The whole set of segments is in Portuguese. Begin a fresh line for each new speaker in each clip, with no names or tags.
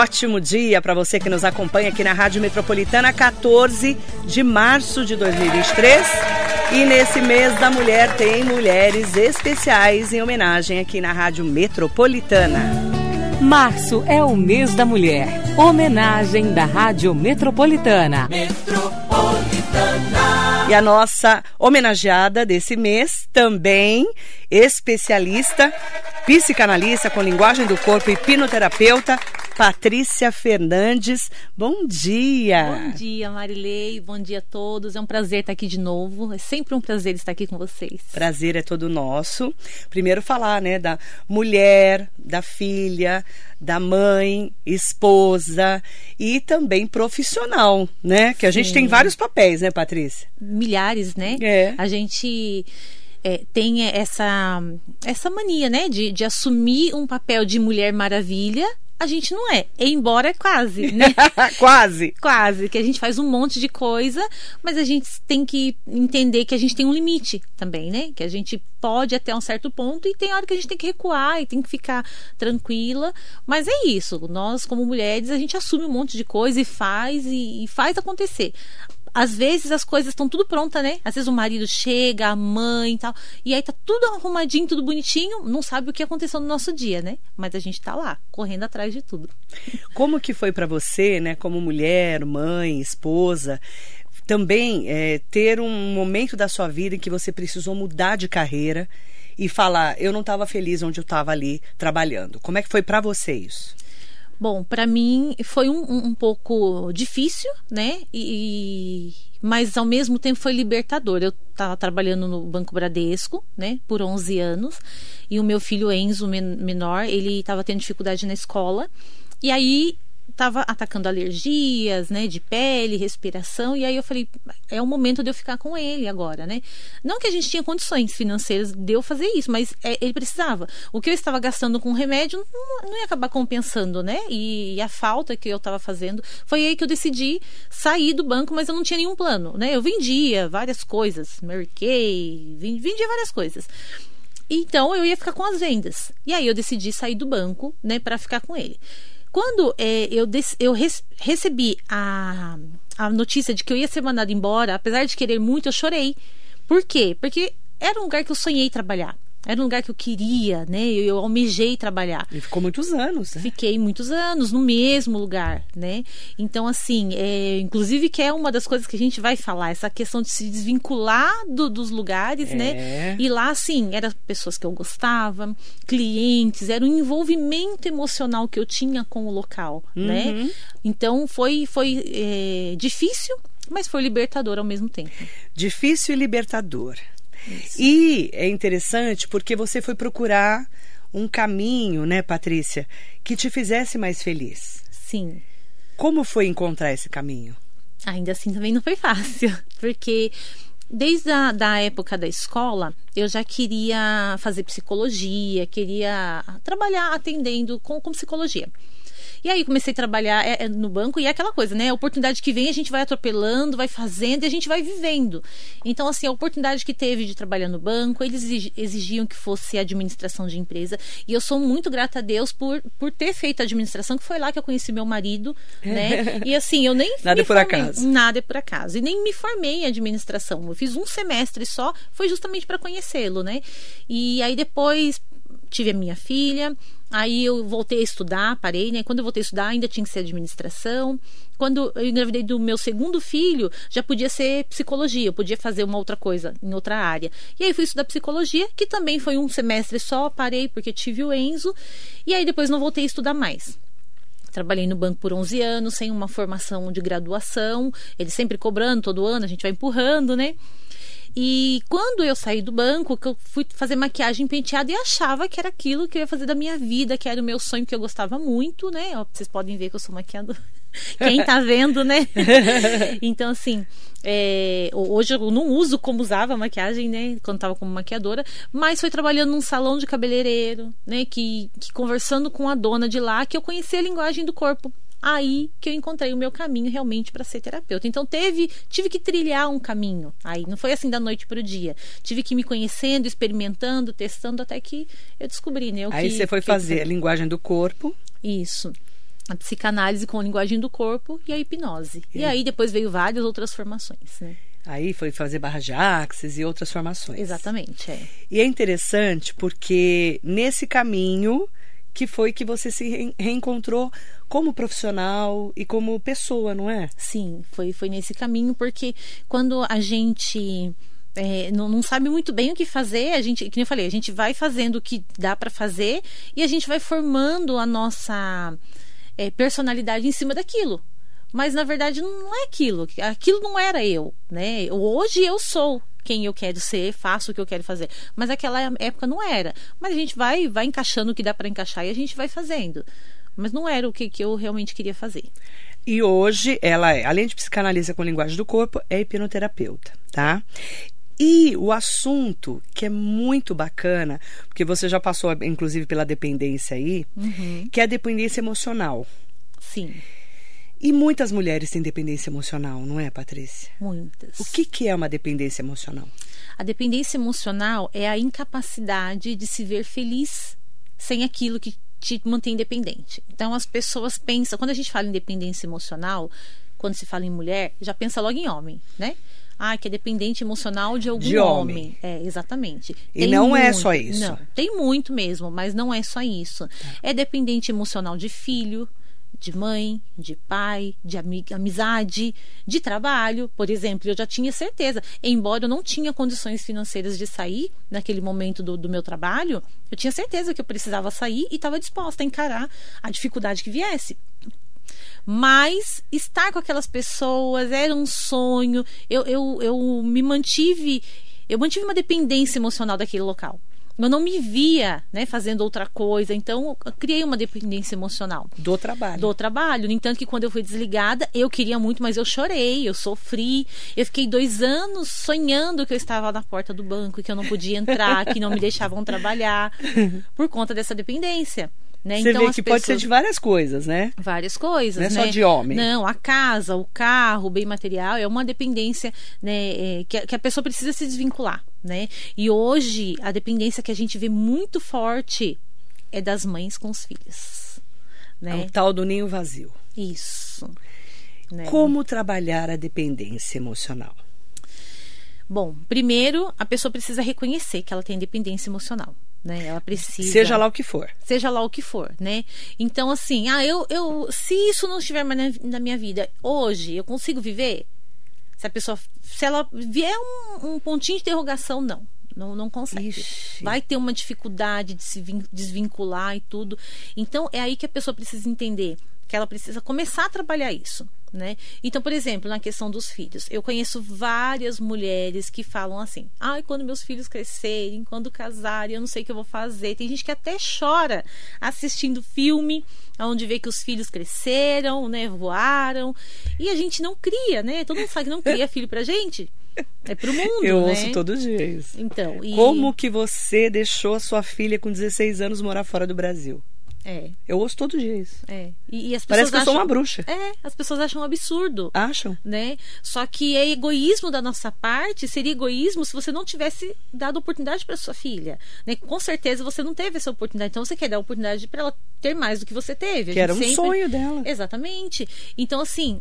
Ótimo dia para você que nos acompanha aqui na Rádio Metropolitana, 14 de março de 2023. E nesse mês da mulher tem mulheres especiais em homenagem aqui na Rádio Metropolitana.
Março é o mês da mulher. Homenagem da Rádio Metropolitana.
Metropolitana. E a nossa homenageada desse mês também especialista, psicanalista com linguagem do corpo e hipnoterapeuta, Patrícia Fernandes. Bom dia!
Bom dia, Marilei. Bom dia a todos. É um prazer estar aqui de novo. É sempre um prazer estar aqui com vocês.
Prazer é todo nosso. Primeiro falar, né, da mulher, da filha, da mãe, esposa e também profissional, né? Que a Sim. gente tem vários papéis, né, Patrícia?
Milhares, né? É. A gente é, tem essa, essa mania, né, de, de assumir um papel de mulher maravilha a gente não é. Embora é quase, né?
quase.
Quase. Que a gente faz um monte de coisa, mas a gente tem que entender que a gente tem um limite também, né? Que a gente pode até um certo ponto e tem hora que a gente tem que recuar e tem que ficar tranquila. Mas é isso. Nós, como mulheres, a gente assume um monte de coisa e faz e, e faz acontecer às vezes as coisas estão tudo pronta, né? Às vezes o marido chega, a mãe e tal, e aí tá tudo arrumadinho, tudo bonitinho, não sabe o que aconteceu no nosso dia, né? Mas a gente tá lá, correndo atrás de tudo.
Como que foi para você, né, como mulher, mãe, esposa, também é, ter um momento da sua vida em que você precisou mudar de carreira e falar, eu não estava feliz onde eu estava ali trabalhando. Como é que foi para você isso?
Bom, para mim foi um, um, pouco difícil, né? E, mas ao mesmo tempo foi libertador. Eu estava trabalhando no Banco Bradesco, né, por 11 anos, e o meu filho Enzo, menor, ele estava tendo dificuldade na escola. E aí estava atacando alergias, né, de pele, respiração, e aí eu falei, é o momento de eu ficar com ele agora, né? Não que a gente tinha condições financeiras de eu fazer isso, mas é, ele precisava. O que eu estava gastando com remédio não, não ia acabar compensando, né? E, e a falta que eu estava fazendo, foi aí que eu decidi sair do banco, mas eu não tinha nenhum plano, né? Eu vendia várias coisas, Mary Kay, vendia várias coisas. Então eu ia ficar com as vendas. E aí eu decidi sair do banco, né, para ficar com ele. Quando é, eu, eu recebi a, a notícia de que eu ia ser mandada embora, apesar de querer muito, eu chorei. Por quê? Porque era um lugar que eu sonhei trabalhar. Era um lugar que eu queria, né? Eu, eu almejei trabalhar.
E ficou muitos anos, né?
Fiquei muitos anos no mesmo lugar, né? Então, assim, é, inclusive que é uma das coisas que a gente vai falar, essa questão de se desvincular do, dos lugares, né? é. né? E lá, assim, eram pessoas que eu gostava, clientes, era um envolvimento emocional que eu tinha com o local, né? uhum. né? Então, foi, foi é, difícil, mas foi libertador ao mesmo tempo.
Difícil e libertador. Isso. E é interessante porque você foi procurar um caminho, né, Patrícia, que te fizesse mais feliz.
Sim.
Como foi encontrar esse caminho?
Ainda assim também não foi fácil, porque desde a da época da escola, eu já queria fazer psicologia, queria trabalhar atendendo com, com psicologia. E aí comecei a trabalhar é, é, no banco e é aquela coisa, né? A oportunidade que vem a gente vai atropelando, vai fazendo e a gente vai vivendo. Então, assim, a oportunidade que teve de trabalhar no banco, eles exigiam que fosse administração de empresa. E eu sou muito grata a Deus por, por ter feito a administração, que foi lá que eu conheci meu marido, né? E assim, eu nem.
nada é por formei, acaso.
Nada é por acaso. E nem me formei em administração. Eu fiz um semestre só, foi justamente para conhecê-lo, né? E aí depois tive a minha filha, aí eu voltei a estudar, parei, né? Quando eu voltei a estudar, ainda tinha que ser administração. Quando eu engravidei do meu segundo filho, já podia ser psicologia, eu podia fazer uma outra coisa em outra área. E aí fui estudar psicologia, que também foi um semestre só, parei porque tive o Enzo, e aí depois não voltei a estudar mais. Trabalhei no banco por 11 anos, sem uma formação de graduação, ele sempre cobrando todo ano, a gente vai empurrando, né? E quando eu saí do banco, que eu fui fazer maquiagem penteada e achava que era aquilo que eu ia fazer da minha vida, que era o meu sonho, que eu gostava muito, né? Vocês podem ver que eu sou maquiadora. Quem tá vendo, né? então, assim, é, hoje eu não uso como usava maquiagem, né? Quando tava como maquiadora, mas foi trabalhando num salão de cabeleireiro, né? Que, que conversando com a dona de lá, que eu conheci a linguagem do corpo aí que eu encontrei o meu caminho realmente para ser terapeuta. Então teve, tive que trilhar um caminho. Aí não foi assim da noite para o dia. Tive que ir me conhecendo, experimentando, testando até que eu descobri, né?
aí
que,
você foi fazer a linguagem do corpo.
Isso. A psicanálise com a linguagem do corpo e a hipnose. E, e aí depois veio várias outras formações, né?
Aí foi fazer barra de axis e outras formações.
Exatamente, é.
E é interessante porque nesse caminho que foi que você se reencontrou como profissional e como pessoa, não é?
Sim, foi, foi nesse caminho, porque quando a gente é, não, não, sabe muito bem o que fazer, a gente, como eu falei, a gente vai fazendo o que dá para fazer e a gente vai formando a nossa é, personalidade em cima daquilo. Mas na verdade não é aquilo, aquilo não era eu, né? Hoje eu sou quem eu quero ser, faço o que eu quero fazer. Mas naquela época não era. Mas a gente vai, vai encaixando o que dá para encaixar e a gente vai fazendo. Mas não era o que, que eu realmente queria fazer.
E hoje ela é, além de psicanalista com linguagem do corpo, é hipnoterapeuta, tá? E o assunto que é muito bacana, porque você já passou, inclusive, pela dependência aí, uhum. que é a dependência emocional.
Sim.
E muitas mulheres têm dependência emocional, não é, Patrícia?
Muitas.
O que, que é uma dependência emocional?
A dependência emocional é a incapacidade de se ver feliz sem aquilo que te mantém dependente. Então as pessoas pensam, quando a gente fala em dependência emocional, quando se fala em mulher, já pensa logo em homem, né? Ah, que é dependente emocional de algum
de homem. homem.
É, exatamente.
E tem não muito, é só isso.
Não, tem muito mesmo, mas não é só isso. Tá. É dependente emocional de filho, de mãe, de pai, de amizade, de trabalho. Por exemplo, eu já tinha certeza, embora eu não tinha condições financeiras de sair naquele momento do, do meu trabalho, eu tinha certeza que eu precisava sair e estava disposta a encarar a dificuldade que viesse. Mas estar com aquelas pessoas era um sonho. Eu, eu, eu me mantive, eu mantive uma dependência emocional daquele local eu não me via né, fazendo outra coisa. Então, eu criei uma dependência emocional.
Do trabalho.
Do trabalho. No entanto, que quando eu fui desligada, eu queria muito, mas eu chorei, eu sofri. Eu fiquei dois anos sonhando que eu estava na porta do banco e que eu não podia entrar, que não me deixavam trabalhar, por conta dessa dependência. Né?
Você então, vê que pessoas... pode ser de várias coisas, né?
Várias coisas.
Não é
né?
só de homem.
Não, a casa, o carro, o bem material é uma dependência né, é, que, a, que a pessoa precisa se desvincular. Né? E hoje, a dependência que a gente vê muito forte é das mães com os filhos. Né?
É o tal do ninho vazio.
Isso.
Né? Como trabalhar a dependência emocional?
Bom, primeiro, a pessoa precisa reconhecer que ela tem dependência emocional né? Ela precisa.
Seja lá o que for.
Seja lá o que for, né? Então, assim, ah, eu, eu se isso não estiver mais na, na minha vida hoje, eu consigo viver? Se a pessoa. Se ela vier um, um pontinho de interrogação, não. Não, não consegue. Ixi. Vai ter uma dificuldade de se desvincular e tudo. Então, é aí que a pessoa precisa entender que ela precisa começar a trabalhar isso. Né? Então, por exemplo, na questão dos filhos, eu conheço várias mulheres que falam assim: ai, quando meus filhos crescerem, quando casarem, eu não sei o que eu vou fazer. Tem gente que até chora assistindo filme onde vê que os filhos cresceram, né, voaram, e a gente não cria, né? Todo mundo sabe que não cria filho pra gente. É pro mundo,
Eu
né?
ouço todo dia isso.
Então, e...
Como que você deixou a sua filha com 16 anos morar fora do Brasil?
É.
Eu ouço todo dia isso.
É. E, e as
Parece que
acham,
eu sou uma bruxa.
É, as pessoas acham um absurdo.
Acham.
Né? Só que é egoísmo da nossa parte, seria egoísmo se você não tivesse dado oportunidade para sua filha. Né? Com certeza você não teve essa oportunidade. Então você quer dar oportunidade para ela ter mais do que você teve.
Que era um
sempre...
sonho dela.
Exatamente. Então, assim,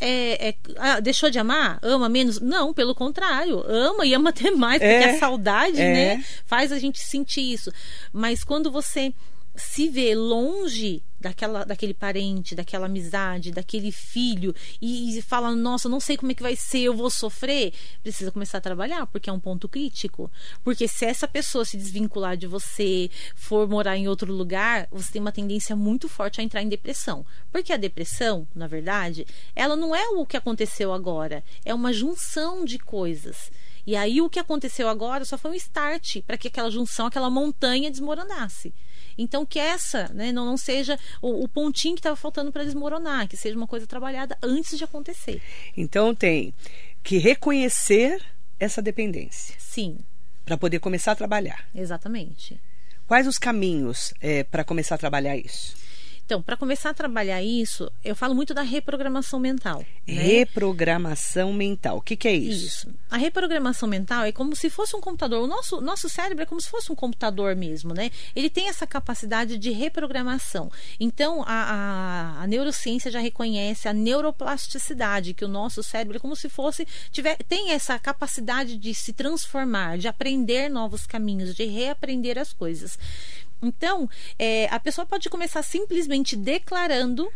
é, é, ah, deixou de amar? Ama menos? Não, pelo contrário. Ama e ama até mais, porque é, a saudade, é. né, faz a gente sentir isso. Mas quando você se vê longe daquela, daquele parente, daquela amizade, daquele filho e, e fala, nossa, não sei como é que vai ser, eu vou sofrer, precisa começar a trabalhar, porque é um ponto crítico. Porque se essa pessoa se desvincular de você, for morar em outro lugar, você tem uma tendência muito forte a entrar em depressão. Porque a depressão, na verdade, ela não é o que aconteceu agora, é uma junção de coisas. E aí o que aconteceu agora só foi um start para que aquela junção, aquela montanha desmoronasse. Então, que essa né, não, não seja o, o pontinho que estava faltando para desmoronar, que seja uma coisa trabalhada antes de acontecer.
Então, tem que reconhecer essa dependência.
Sim.
Para poder começar a trabalhar.
Exatamente.
Quais os caminhos é, para começar a trabalhar isso?
Então, para começar a trabalhar isso, eu falo muito da reprogramação mental. Né?
Reprogramação mental. O que, que é isso?
Isso. A reprogramação mental é como se fosse um computador. O nosso, nosso cérebro é como se fosse um computador mesmo, né? Ele tem essa capacidade de reprogramação. Então, a, a, a neurociência já reconhece a neuroplasticidade, que o nosso cérebro é como se fosse. Tiver, tem essa capacidade de se transformar, de aprender novos caminhos, de reaprender as coisas. Então, é, a pessoa pode começar simplesmente declarando: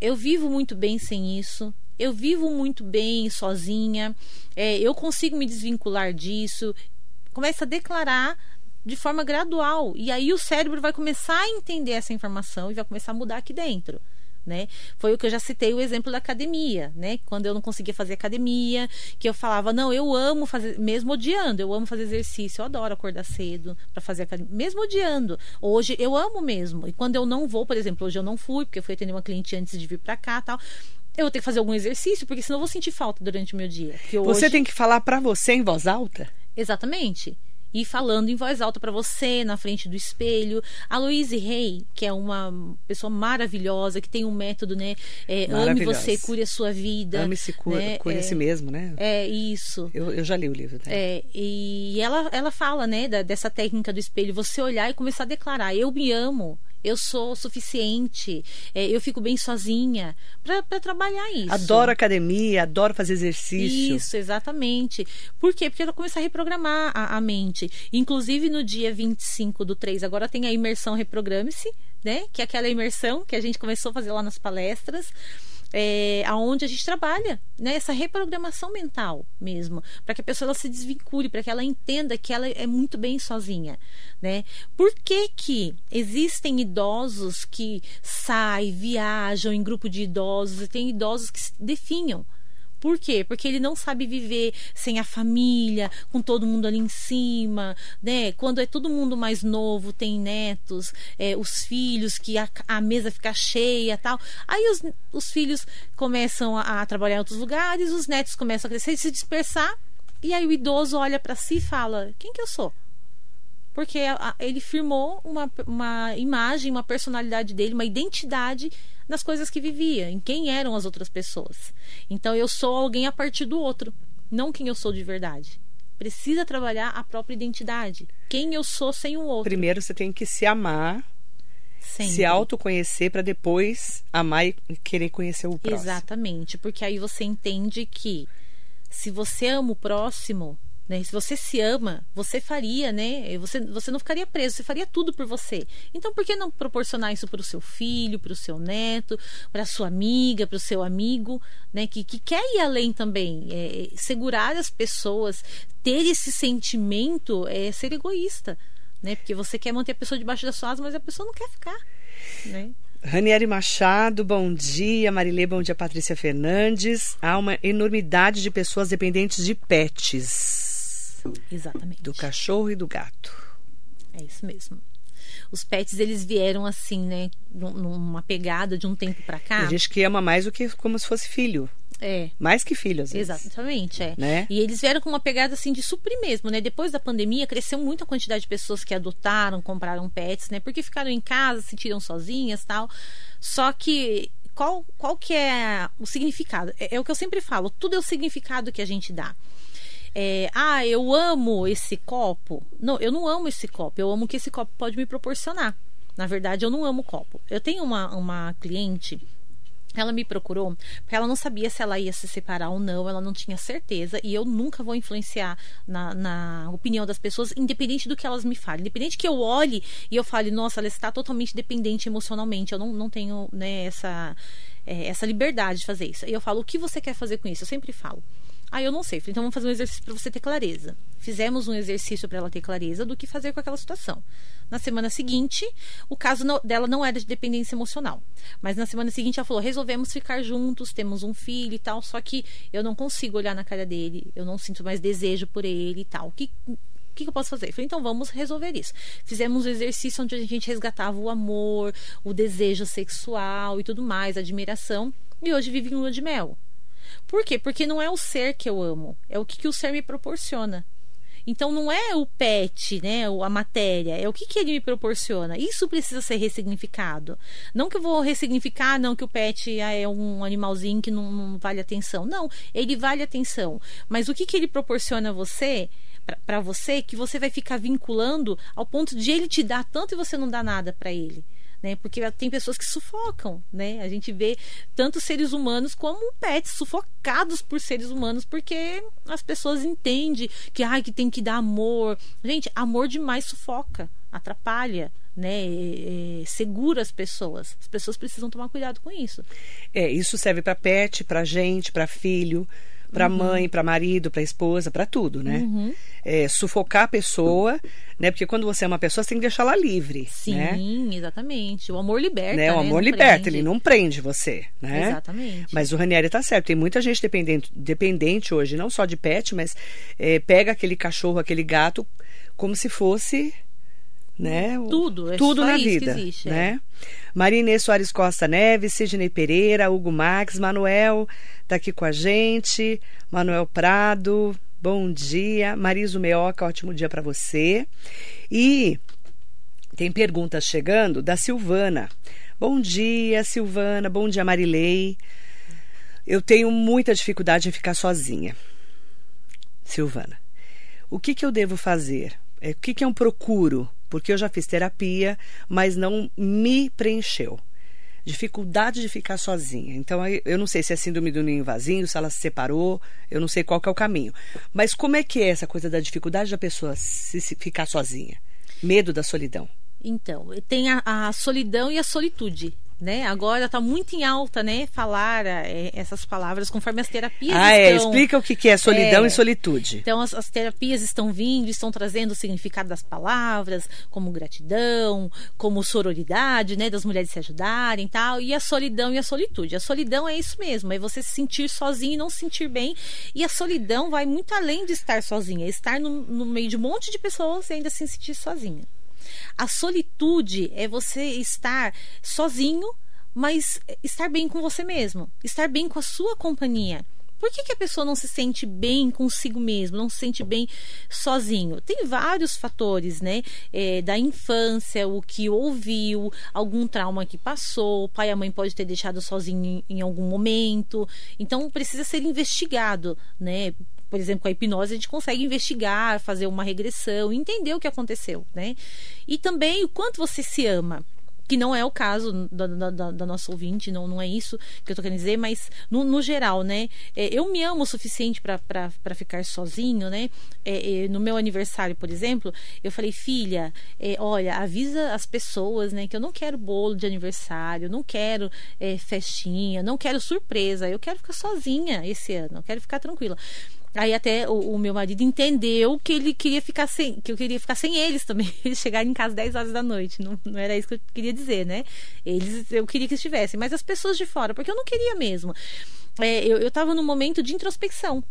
eu vivo muito bem sem isso, eu vivo muito bem sozinha, é, eu consigo me desvincular disso. Começa a declarar de forma gradual. E aí o cérebro vai começar a entender essa informação e vai começar a mudar aqui dentro né? Foi o que eu já citei o exemplo da academia, né? Quando eu não conseguia fazer academia, que eu falava, não, eu amo fazer, mesmo odiando, eu amo fazer exercício, eu adoro acordar cedo para fazer academia, mesmo odiando. Hoje eu amo mesmo. E quando eu não vou, por exemplo, hoje eu não fui, porque eu fui atender uma cliente antes de vir para cá, tal eu vou ter que fazer algum exercício, porque senão eu vou sentir falta durante o meu dia.
Você tem que falar para você em voz alta?
Exatamente e falando em voz alta para você, na frente do espelho. A Louise Rey, que é uma pessoa maravilhosa, que tem um método, né? É, ame você, cure a sua vida.
Ame-se, cure,
né?
cure é, si mesmo, né?
É, isso.
Eu, eu já li o livro dela.
É, e ela, ela fala, né, da, dessa técnica do espelho, você olhar e começar a declarar, eu me amo, eu sou suficiente, é, eu fico bem sozinha para trabalhar isso.
Adoro academia, adoro fazer exercício.
Isso, exatamente. Por quê? Porque ela começa a reprogramar a, a mente. Inclusive no dia 25 do 3, agora tem a imersão Reprograme-se, né? Que é aquela imersão que a gente começou a fazer lá nas palestras é, aonde a gente trabalha, né? Essa reprogramação mental mesmo, para que a pessoa se desvincule, para que ela entenda que ela é muito bem sozinha, né? Por que que existem idosos que saem, viajam em grupo de idosos e tem idosos que se definham por quê? Porque ele não sabe viver sem a família, com todo mundo ali em cima, né? Quando é todo mundo mais novo, tem netos, é, os filhos, que a, a, mesa fica cheia tal. Aí os, os filhos começam a, a trabalhar em outros lugares, os netos começam a crescer e se dispersar. E aí o idoso olha para si e fala: quem que eu sou? Porque ele firmou uma, uma imagem, uma personalidade dele, uma identidade nas coisas que vivia, em quem eram as outras pessoas. Então eu sou alguém a partir do outro, não quem eu sou de verdade. Precisa trabalhar a própria identidade. Quem eu sou sem o outro.
Primeiro você tem que se amar, Sempre. se autoconhecer para depois amar e querer conhecer o próximo.
Exatamente, porque aí você entende que se você ama o próximo, né? Se você se ama, você faria, né? Você, você não ficaria preso, você faria tudo por você. Então, por que não proporcionar isso para o seu filho, para o seu neto, para sua amiga, para o seu amigo, né? Que, que quer ir além também. É, segurar as pessoas, ter esse sentimento é ser egoísta, né? Porque você quer manter a pessoa debaixo das suas asas, mas a pessoa não quer ficar, né?
Ranieri Machado, bom dia. Marilê, bom dia. Patrícia Fernandes. Há uma enormidade de pessoas dependentes de pets.
Exatamente.
Do cachorro e do gato.
É isso mesmo. Os pets, eles vieram assim, né? Numa pegada de um tempo para cá.
A gente que ama mais do que como se fosse filho.
É.
Mais que filho, às vezes.
Exatamente, é.
Né?
E eles vieram com uma pegada assim de suprir mesmo, né? Depois da pandemia, cresceu muito a quantidade de pessoas que adotaram, compraram pets, né? Porque ficaram em casa, se sentiram sozinhas tal. Só que qual, qual que é o significado? É, é o que eu sempre falo, tudo é o significado que a gente dá é, ah, eu amo esse copo. Não, eu não amo esse copo, eu amo o que esse copo pode me proporcionar. Na verdade, eu não amo copo. Eu tenho uma, uma cliente ela me procurou porque ela não sabia se ela ia se separar ou não, ela não tinha certeza e eu nunca vou influenciar na, na opinião das pessoas, independente do que elas me falem. Independente que eu olhe e eu fale, nossa, ela está totalmente dependente emocionalmente, eu não, não tenho né, essa, é, essa liberdade de fazer isso. E eu falo, o que você quer fazer com isso? Eu sempre falo. Ah, eu não sei. Então vamos fazer um exercício para você ter clareza. Fizemos um exercício para ela ter clareza do que fazer com aquela situação. Na semana seguinte, o caso dela não era de dependência emocional. Mas na semana seguinte ela falou: resolvemos ficar juntos, temos um filho e tal, só que eu não consigo olhar na cara dele, eu não sinto mais desejo por ele e tal. O que, o que eu posso fazer? falei, então vamos resolver isso. Fizemos um exercício onde a gente resgatava o amor, o desejo sexual e tudo mais, a admiração. E hoje vive em lua de mel. Por quê? Porque não é o ser que eu amo, é o que, que o ser me proporciona. Então não é o pet, né, a matéria, é o que, que ele me proporciona. Isso precisa ser ressignificado. Não que eu vou ressignificar, não que o pet ah, é um animalzinho que não, não, vale atenção. Não, ele vale atenção. Mas o que, que ele proporciona a você, para você, que você vai ficar vinculando ao ponto de ele te dar tanto e você não dá nada para ele né? Porque tem pessoas que sufocam, né? A gente vê tanto seres humanos como pets sufocados por seres humanos porque as pessoas entendem que ai que tem que dar amor. Gente, amor demais sufoca, atrapalha, né, é, segura as pessoas. As pessoas precisam tomar cuidado com isso.
É, isso serve para pet, para gente, para filho para uhum. mãe, para marido, para esposa, para tudo, né? Uhum. É, sufocar a pessoa, né? Porque quando você é uma pessoa, você tem que deixá-la livre.
Sim,
né?
exatamente. O amor liberta.
Né? O
né?
amor
não
liberta,
prende.
ele não prende você, né?
Exatamente.
Mas o Ranieri tá certo. Tem muita gente dependente, dependente hoje, não só de pet, mas é, pega aquele cachorro, aquele gato, como se fosse né?
Tudo, é
tudo na
isso
vida,
existe,
né? É. Soares Costa Neves, Sidney Pereira, Hugo Max, Manuel está aqui com a gente, Manuel Prado, bom dia, Mariso Meoca, ótimo dia para você. E tem perguntas chegando da Silvana. Bom dia, Silvana, bom dia, Marilei. Eu tenho muita dificuldade em ficar sozinha. Silvana, o que, que eu devo fazer? É, o que, que eu procuro porque eu já fiz terapia, mas não me preencheu. Dificuldade de ficar sozinha. Então, eu não sei se é síndrome do ninho vazio, se ela se separou, eu não sei qual é o caminho. Mas como é que é essa coisa da dificuldade da pessoa se, se ficar sozinha? Medo da solidão.
Então, tem a, a solidão e a solitude né? Agora está muito em alta, né? Falar é, essas palavras conforme as terapias
ah,
estão...
é. Explica o que é solidão
é,
e solitude.
Então, as, as, terapias estão vindo, estão trazendo o significado das palavras, como gratidão, como sororidade, né? Das mulheres se ajudarem e tal. E a solidão e a solitude. A solidão é isso mesmo, é você se sentir sozinho e não se sentir bem. E a solidão vai muito além de estar sozinha, é estar no, no meio de um monte de pessoas e ainda se sentir sozinha. A solitude é você estar sozinho, mas estar bem com você mesmo, estar bem com a sua companhia. Por que, que, a pessoa não se sente bem consigo mesmo, não se sente bem sozinho? Tem vários fatores, né? É, da infância, o que ouviu, algum trauma que passou, o pai e a mãe pode ter deixado sozinho em, em algum momento. Então precisa ser investigado, né? Por exemplo, com a hipnose, a gente consegue investigar, fazer uma regressão, entender o que aconteceu, né? E também o quanto você se ama que não é o caso da, da, da, nossa ouvinte, não, não é isso que eu tô querendo dizer, mas no, no geral, né? É, eu me amo o suficiente para ficar sozinho, né? É, é, no meu aniversário, por exemplo, eu falei, filha, é, olha, avisa as pessoas, né, que eu não quero bolo de aniversário, não quero é, festinha, não quero surpresa, eu quero ficar sozinha esse ano, eu quero ficar tranquila. Aí até o, o, meu marido entendeu que ele queria ficar sem, que eu queria ficar sem eles também. Eles chegarem em casa 10 horas da noite. Não, não era isso que eu queria dizer, né? Eles, eu queria que estivessem, mas as pessoas de fora, porque eu não queria mesmo. É, eu, eu tava num momento de introspecção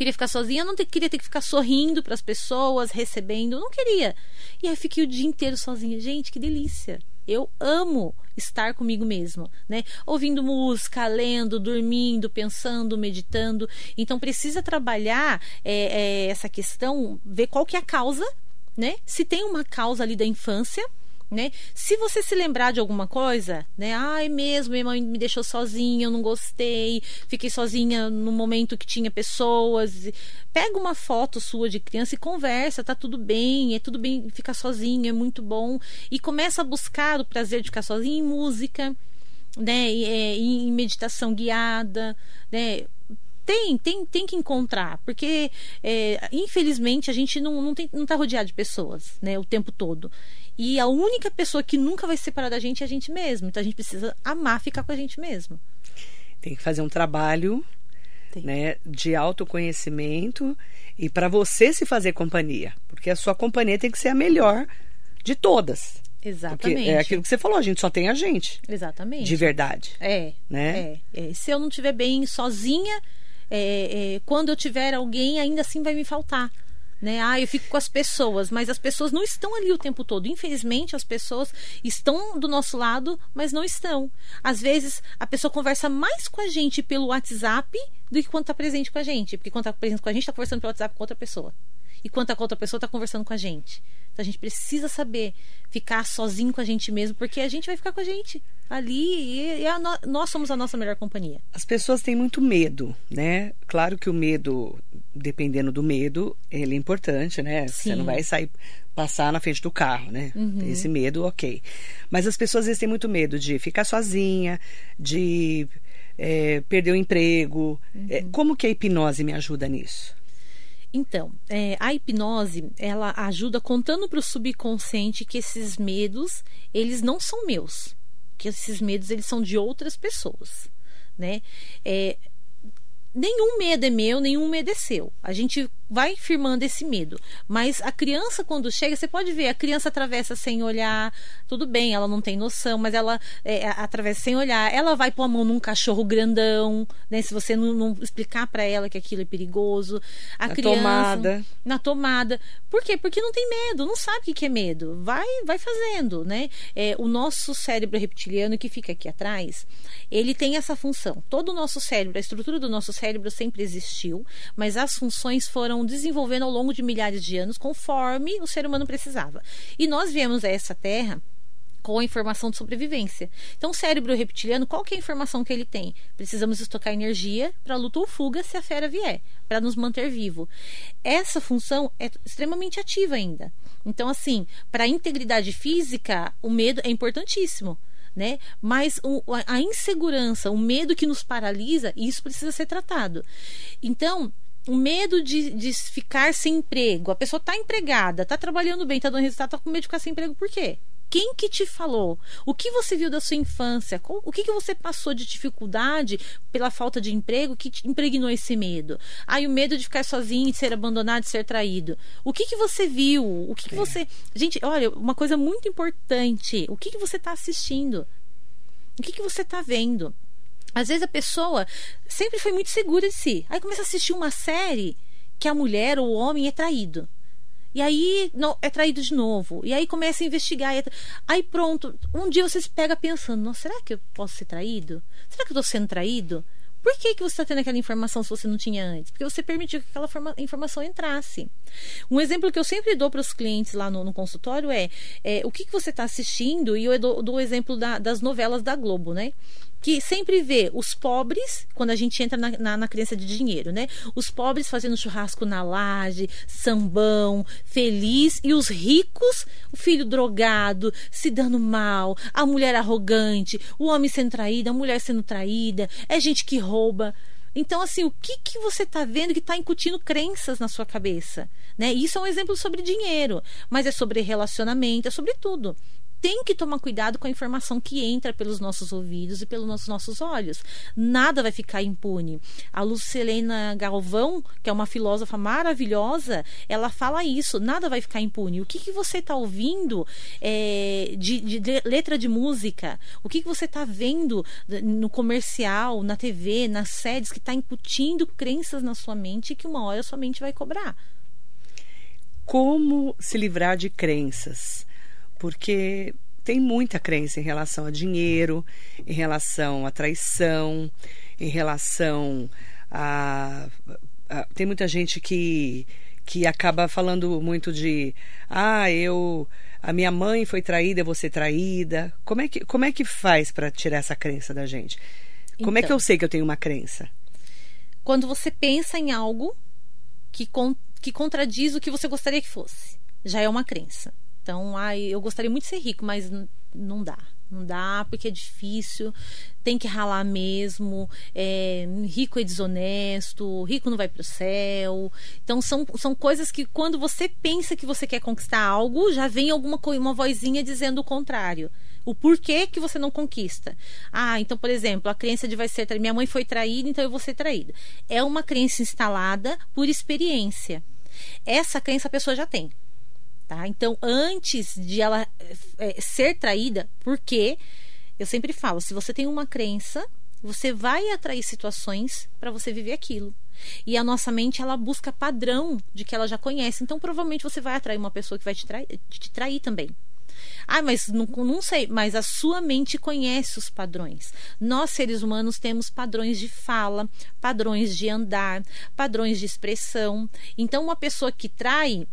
queria ficar sozinha, não te, queria ter que ficar sorrindo para as pessoas, recebendo, não queria. E aí fiquei o dia inteiro sozinha. Gente, que delícia. Eu amo estar comigo mesmo, né? Ouvindo música, lendo, dormindo, pensando, meditando. Então precisa trabalhar é, é, essa questão, ver qual que é a causa, né? Se tem uma causa ali da infância, né? Se você se lembrar de alguma coisa, né? Ai, mesmo, minha mãe me deixou sozinha, eu não gostei, fiquei sozinha no momento que tinha pessoas. Pega uma foto sua de criança e conversa, tá tudo bem, é tudo bem ficar sozinho, é muito bom. E começa a buscar o prazer de ficar sozinho em música, né? É, em meditação guiada, né? Tem, tem, tem que encontrar, porque é, infelizmente a gente não, não, tem, não tá rodeado de pessoas, né, o tempo todo. E a única pessoa que nunca vai se separar da gente é a gente mesmo. Então a gente precisa amar ficar com a gente mesmo.
Tem que fazer um trabalho né, de autoconhecimento e para você se fazer companhia. Porque a sua companhia tem que ser a melhor de todas.
Exatamente. Porque
é aquilo que você falou, a gente só tem a gente.
Exatamente.
De verdade.
É.
Né?
É, é. Se eu não estiver bem sozinha, é, é, quando eu tiver alguém, ainda assim vai me faltar né? Ah, eu fico com as pessoas, mas as pessoas não estão ali o tempo todo. Infelizmente, as pessoas estão do nosso lado, mas não estão. Às vezes, a pessoa conversa mais com a gente pelo WhatsApp do que quando está presente com a gente. Porque quando está presente com a gente, está conversando pelo WhatsApp com outra pessoa. enquanto a outra pessoa está conversando com a gente. Então a gente precisa saber ficar sozinho com a gente mesmo, porque a gente vai ficar com a gente ali e, a no, nós somos a nossa melhor companhia.
As pessoas têm muito medo, né? Claro que o medo, dependendo do medo, ele é importante, né? Sim. Você não vai sair passar na frente do carro, né? Uhum. Esse medo, ok. Mas as pessoas às vezes têm muito medo de ficar sozinha, de é, perder o emprego. Uhum. É, como que a hipnose me ajuda nisso?
Então, é, a hipnose, ela ajuda contando para o subconsciente que esses medos, eles não são meus. Que esses medos, eles são de outras pessoas, né? É, nenhum medo é meu, nenhum medo é seu. A gente vai firmando esse medo. Mas a criança, quando chega, você pode ver, a criança atravessa sem olhar, tudo bem, ela não tem noção, mas ela é, atravessa sem olhar. Ela vai pôr a mão num cachorro grandão, né? Se você não, não explicar para ela que aquilo é perigoso. A
na
criança.
Tomada.
Na tomada. Por quê? Porque não tem medo, não sabe o que é medo. Vai, vai fazendo, né? É, o nosso cérebro reptiliano que fica aqui atrás, ele tem essa função. Todo o nosso cérebro, a estrutura do nosso cérebro sempre existiu, mas as funções foram desenvolvendo ao longo de milhares de anos conforme o ser humano precisava. E nós viemos a essa terra com a informação de sobrevivência. Então, o cérebro reptiliano, qual que é a informação que ele tem? Precisamos estocar energia para luta ou fuga se a fera vier, para nos manter vivo. Essa função é extremamente ativa ainda. Então, assim, para a integridade física, o medo é importantíssimo. Né? Mas o, a insegurança, o medo que nos paralisa, isso precisa ser tratado. Então, o medo de, de ficar sem emprego. A pessoa está empregada, está trabalhando bem, está dando resultado, está com medo de ficar sem emprego. Por quê? Quem que te falou? O que você viu da sua infância? O que, que você passou de dificuldade pela falta de emprego que te impregnou esse medo? Aí o medo de ficar sozinho, de ser abandonado, de ser traído. O que, que você viu? O que, que é. você. Gente, olha, uma coisa muito importante. O que, que você está assistindo? O que, que você está vendo? Às vezes a pessoa sempre foi muito segura de si. Aí começa a assistir uma série que a mulher ou o homem é traído. E aí não, é traído de novo. E aí começa a investigar. É aí pronto, um dia você se pega pensando: Nossa, será que eu posso ser traído? Será que eu estou sendo traído? Por que, que você está tendo aquela informação se você não tinha antes? Porque você permitiu que aquela forma, informação entrasse. Um exemplo que eu sempre dou para os clientes lá no, no consultório é, é, o que, que você está assistindo, e eu dou, dou o exemplo da, das novelas da Globo, né? Que sempre vê os pobres, quando a gente entra na, na, na crença de dinheiro, né? Os pobres fazendo churrasco na laje, sambão, feliz, e os ricos, o filho drogado, se dando mal, a mulher arrogante, o homem sendo traído, a mulher sendo traída, é gente que rouba. Então, assim, o que, que você está vendo que está incutindo crenças na sua cabeça? Né? Isso é um exemplo sobre dinheiro, mas é sobre relacionamento, é sobre tudo tem que tomar cuidado com a informação que entra pelos nossos ouvidos e pelos nossos olhos. Nada vai ficar impune. A Lucilena Galvão, que é uma filósofa maravilhosa, ela fala isso: nada vai ficar impune. O que, que você está ouvindo é, de, de, de, letra de música? O que, que você está vendo no comercial, na TV, nas sedes que está incutindo crenças na sua mente que uma hora a sua mente vai cobrar?
Como se livrar de crenças? Porque tem muita crença em relação a dinheiro, em relação à traição, em relação a, a, tem muita gente que que acaba falando muito de ah eu a minha mãe foi traída eu vou ser traída. Como é que como é que faz para tirar essa crença da gente? Como então, é que então. eu sei que eu tenho uma crença?
Quando você pensa em algo que, con que contradiz o que você gostaria que fosse já é uma crença então, ai, eu gostaria muito de ser rico, mas não dá. Não dá porque é difícil, tem que ralar mesmo. É, rico é desonesto, rico não vai para o céu. Então são, são coisas que quando você pensa que você quer conquistar algo, já vem alguma uma vozinha dizendo o contrário. O porquê que você não conquista. Ah, então, por exemplo, a crença de vai ser traída. Minha mãe foi traída, então eu vou ser traída. É uma crença instalada por experiência. Essa crença a pessoa já tem. Tá? Então, antes de ela é, ser traída, porque eu sempre falo, se você tem uma crença, você vai atrair situações para você viver aquilo. E a nossa mente ela busca padrão de que ela já conhece. Então, provavelmente você vai atrair uma pessoa que vai te trair, te trair também. Ah, mas não, não sei, mas a sua mente conhece os padrões. Nós, seres humanos, temos padrões de fala, padrões de andar, padrões de expressão. Então, uma pessoa que trai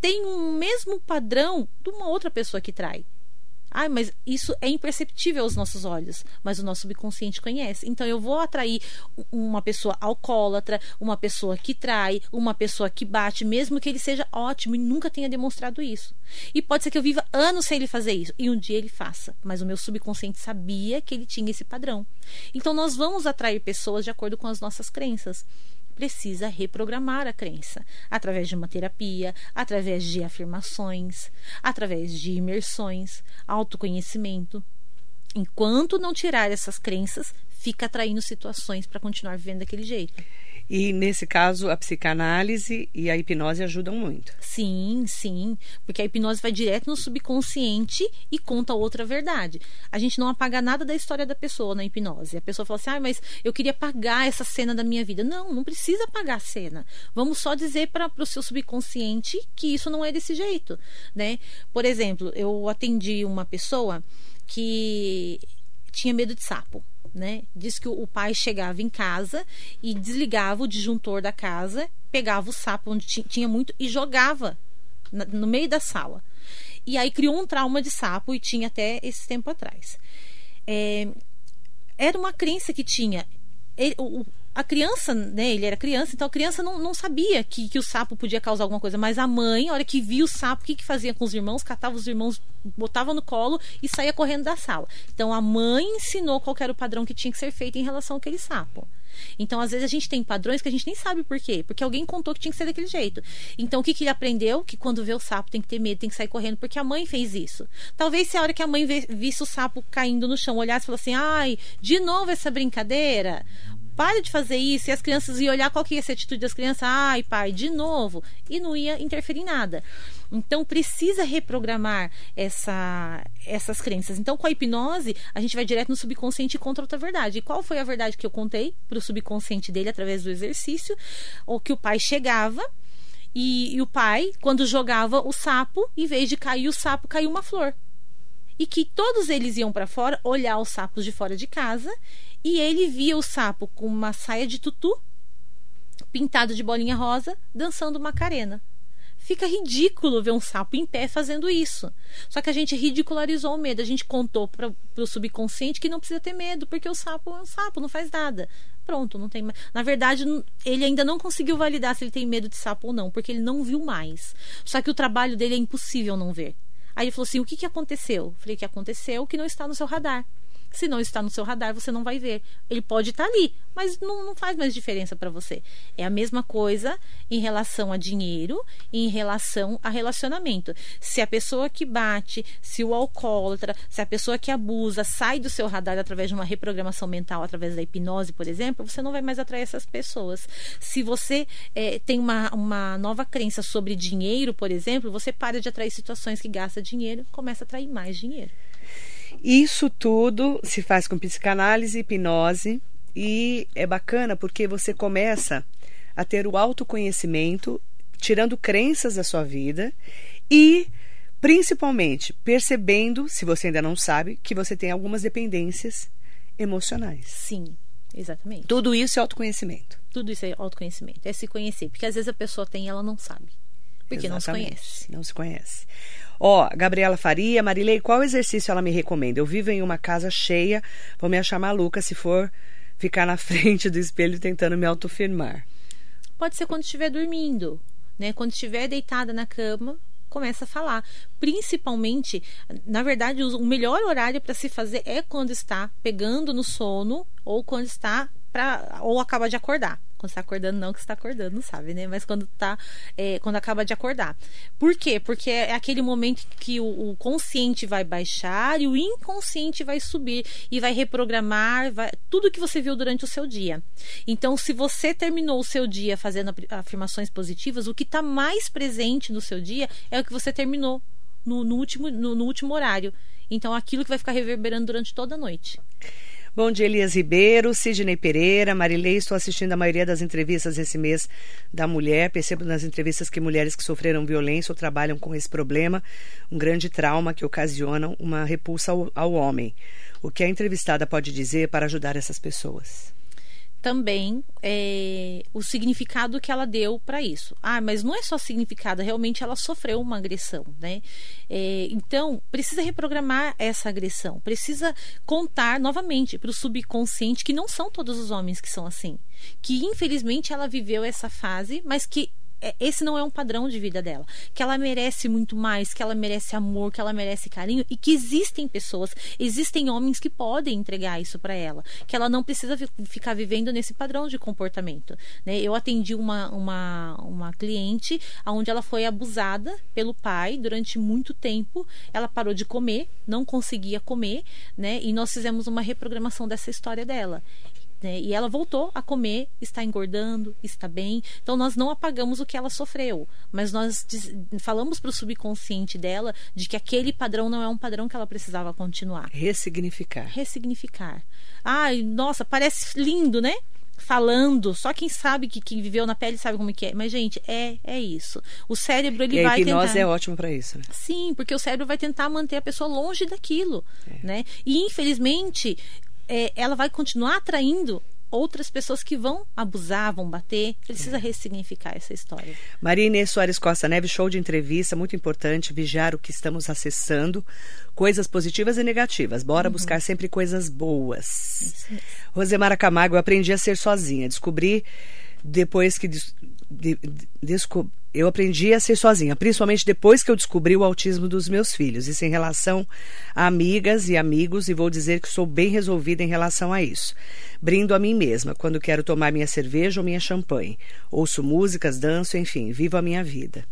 tem um mesmo padrão de uma outra pessoa que trai. Ai, mas isso é imperceptível aos nossos olhos, mas o nosso subconsciente conhece. Então eu vou atrair uma pessoa alcoólatra, uma pessoa que trai, uma pessoa que bate, mesmo que ele seja ótimo e nunca tenha demonstrado isso. E pode ser que eu viva anos sem ele fazer isso e um dia ele faça, mas o meu subconsciente sabia que ele tinha esse padrão. Então nós vamos atrair pessoas de acordo com as nossas crenças precisa reprogramar a crença através de uma terapia, através de afirmações, através de imersões, autoconhecimento. Enquanto não tirar essas crenças, fica atraindo situações para continuar vivendo daquele jeito.
E nesse caso, a psicanálise e a hipnose ajudam muito.
Sim, sim. Porque a hipnose vai direto no subconsciente e conta outra verdade. A gente não apaga nada da história da pessoa na hipnose. A pessoa fala assim: ah, mas eu queria apagar essa cena da minha vida. Não, não precisa apagar a cena. Vamos só dizer para o seu subconsciente que isso não é desse jeito. né? Por exemplo, eu atendi uma pessoa que tinha medo de sapo né? Diz que o pai chegava em casa e desligava o disjuntor da casa, pegava o sapo onde tinha muito e jogava no meio da sala. E aí criou um trauma de sapo e tinha até esse tempo atrás. É, era uma crença que tinha. A criança, né, ele era criança, então a criança não, não sabia que, que o sapo podia causar alguma coisa, mas a mãe, a hora que viu o sapo, o que, que fazia com os irmãos? Catava os irmãos, botava no colo e saía correndo da sala. Então a mãe ensinou qual era o padrão que tinha que ser feito em relação àquele sapo. Então, às vezes, a gente tem padrões que a gente nem sabe por quê. Porque alguém contou que tinha que ser daquele jeito. Então, o que, que ele aprendeu? Que quando vê o sapo tem que ter medo, tem que sair correndo, porque a mãe fez isso. Talvez se a hora que a mãe visse o sapo caindo no chão, olhasse e falasse assim: ai, de novo essa brincadeira pare de fazer isso, e as crianças iam olhar qual que ia ser a atitude das crianças, ai pai, de novo, e não ia interferir em nada. Então precisa reprogramar essa, essas crenças. Então com a hipnose, a gente vai direto no subconsciente e contra outra verdade. E qual foi a verdade que eu contei para o subconsciente dele através do exercício? Ou que o pai chegava e, e o pai, quando jogava o sapo, em vez de cair o sapo, caiu uma flor e que todos eles iam para fora olhar os sapos de fora de casa e ele via o sapo com uma saia de tutu, pintado de bolinha rosa, dançando macarena. Fica ridículo ver um sapo em pé fazendo isso. Só que a gente ridicularizou o medo. A gente contou para o subconsciente que não precisa ter medo, porque o sapo é um sapo, não faz nada. Pronto, não tem. Na verdade, ele ainda não conseguiu validar se ele tem medo de sapo ou não, porque ele não viu mais. Só que o trabalho dele é impossível não ver. Aí ele falou assim: o que, que aconteceu? Falei que aconteceu que não está no seu radar. Se não está no seu radar, você não vai ver. Ele pode estar ali, mas não, não faz mais diferença para você. É a mesma coisa em relação a dinheiro em relação a relacionamento. Se a pessoa que bate, se o alcoólatra, se a pessoa que abusa sai do seu radar através de uma reprogramação mental, através da hipnose, por exemplo, você não vai mais atrair essas pessoas. Se você é, tem uma, uma nova crença sobre dinheiro, por exemplo, você para de atrair situações que gasta dinheiro, começa a atrair mais dinheiro.
Isso tudo se faz com psicanálise, hipnose e é bacana porque você começa a ter o autoconhecimento, tirando crenças da sua vida e principalmente percebendo, se você ainda não sabe, que você tem algumas dependências emocionais.
Sim, exatamente.
Tudo isso é autoconhecimento.
Tudo isso é autoconhecimento, é se conhecer, porque às vezes a pessoa tem e ela não sabe. Porque Exatamente. não se conhece.
Não se conhece. Ó, Gabriela Faria, Marilei, qual exercício ela me recomenda? Eu vivo em uma casa cheia, vou me achar maluca se for ficar na frente do espelho tentando me autofirmar.
Pode ser quando estiver dormindo, né? Quando estiver deitada na cama, começa a falar. Principalmente, na verdade, o melhor horário para se fazer é quando está pegando no sono ou quando está para ou acaba de acordar. Quando está acordando, não que está acordando, sabe, né? Mas quando tá. É, quando acaba de acordar. Por quê? Porque é aquele momento que o, o, consciente vai baixar e o inconsciente vai subir e vai reprogramar vai, tudo que você viu durante o seu dia. Então, se você terminou o seu dia fazendo afirmações positivas, o que está mais presente no seu dia é o que você terminou no, no último, no, no último horário. Então, aquilo que vai ficar reverberando durante toda a noite.
Bom dia, Elias Ribeiro, Sidney Pereira, Marilei. Estou assistindo a maioria das entrevistas esse mês da mulher. Percebo nas entrevistas que mulheres que sofreram violência ou trabalham com esse problema, um grande trauma que ocasiona uma repulsa ao, ao homem. O que a entrevistada pode dizer para ajudar essas pessoas?
Também é, o significado que ela deu para isso. Ah, mas não é só significado, realmente ela sofreu uma agressão, né? É, então, precisa reprogramar essa agressão, precisa contar novamente para o subconsciente que não são todos os homens que são assim. Que infelizmente ela viveu essa fase, mas que esse não é um padrão de vida dela. Que ela merece muito mais, que ela merece amor, que ela merece carinho e que existem pessoas, existem homens que podem entregar isso para ela. Que ela não precisa ficar vivendo nesse padrão de comportamento. Né? Eu atendi uma, uma, uma cliente onde ela foi abusada pelo pai durante muito tempo. Ela parou de comer, não conseguia comer, né? E nós fizemos uma reprogramação dessa história dela. Né? E ela voltou a comer, está engordando, está bem. Então nós não apagamos o que ela sofreu, mas nós falamos para o subconsciente dela de que aquele padrão não é um padrão que ela precisava continuar.
Ressignificar.
Ressignificar. Ai, nossa, parece lindo, né? falando, só quem sabe que quem viveu na pele sabe como é que é. Mas gente, é é isso. O cérebro ele
e
vai
a hipnose
tentar...
é ótimo para isso. Né?
Sim, porque o cérebro vai tentar manter a pessoa longe daquilo, é. né? E infelizmente é, ela vai continuar atraindo outras pessoas que vão abusar, vão bater. Precisa é. ressignificar essa história.
Maria Inês Soares Costa Neves, show de entrevista, muito importante, vigiar o que estamos acessando, coisas positivas e negativas. Bora uhum. buscar sempre coisas boas. Rosemara Camargo, eu aprendi a ser sozinha, descobri depois que de, de, desco, eu aprendi a ser sozinha, principalmente depois que eu descobri o autismo dos meus filhos. Isso em relação a amigas e amigos, e vou dizer que sou bem resolvida em relação a isso. Brindo a mim mesma quando quero tomar minha cerveja ou minha champanhe. Ouço músicas, danço, enfim, vivo a minha vida.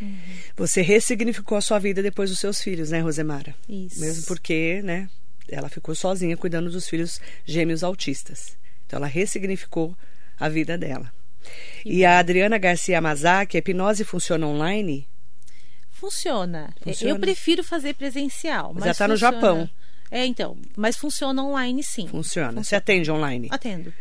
Uhum. Você ressignificou a sua vida depois dos seus filhos, né, Rosemara?
Isso.
Mesmo porque, né, ela ficou sozinha cuidando dos filhos gêmeos autistas. Então ela ressignificou a vida dela. E a Adriana Garcia Mazaki, a hipnose funciona online?
Funciona. funciona. Eu prefiro fazer presencial. Mas
já está no Japão.
É, então. Mas funciona online sim.
Funciona. funciona. Você atende online?
Atendo.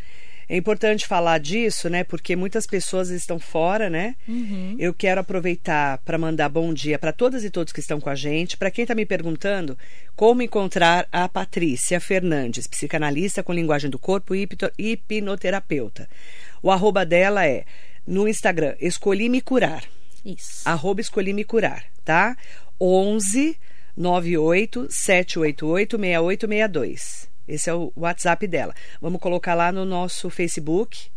É importante falar disso, né? Porque muitas pessoas estão fora, né?
Uhum.
Eu quero aproveitar para mandar bom dia para todas e todos que estão com a gente. Para quem está me perguntando como encontrar a Patrícia Fernandes, psicanalista com linguagem do corpo e hipnoterapeuta. O arroba dela é no Instagram, escolhi me curar.
Isso.
Arroba escolhi me curar, tá? 11 98 788 6862. Esse é o WhatsApp dela. Vamos colocar lá no nosso Facebook.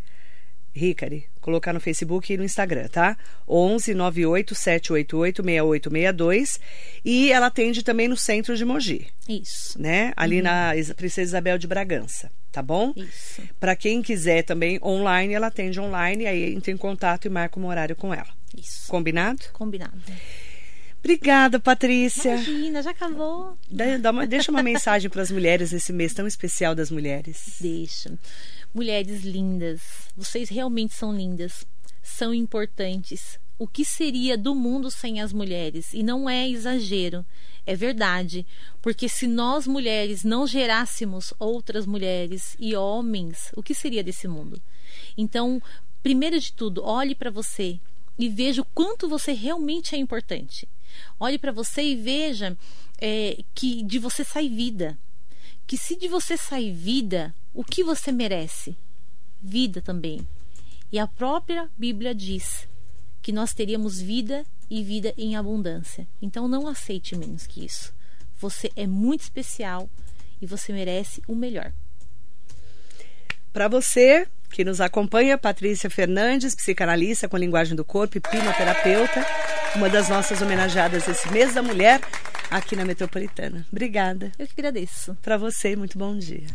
Ricari, colocar no Facebook e no Instagram, tá? 11 98 788 6862 e ela atende também no centro de Mogi.
Isso.
Né? Ali uhum. na Princesa Isabel de Bragança, tá bom?
Isso.
Para quem quiser também online, ela atende online, aí entra em contato e marca um horário com ela.
Isso.
Combinado?
Combinado.
Obrigada, Patrícia.
Imagina, já acabou.
Dá uma, deixa uma mensagem para as mulheres esse mês tão especial das mulheres.
Deixa. Mulheres lindas, vocês realmente são lindas, são importantes. O que seria do mundo sem as mulheres? E não é exagero, é verdade. Porque se nós mulheres não gerássemos outras mulheres e homens, o que seria desse mundo? Então, primeiro de tudo, olhe para você e veja o quanto você realmente é importante. Olhe para você e veja é, que de você sai vida. Que se de você sai vida, o que você merece? Vida também. E a própria Bíblia diz que nós teríamos vida e vida em abundância. Então não aceite menos que isso. Você é muito especial e você merece o melhor.
Para você que nos acompanha, Patrícia Fernandes, psicanalista com linguagem do corpo e pinoterapeuta uma das nossas homenageadas esse mês da mulher aqui na Metropolitana. Obrigada.
Eu que agradeço.
Para você, muito bom dia.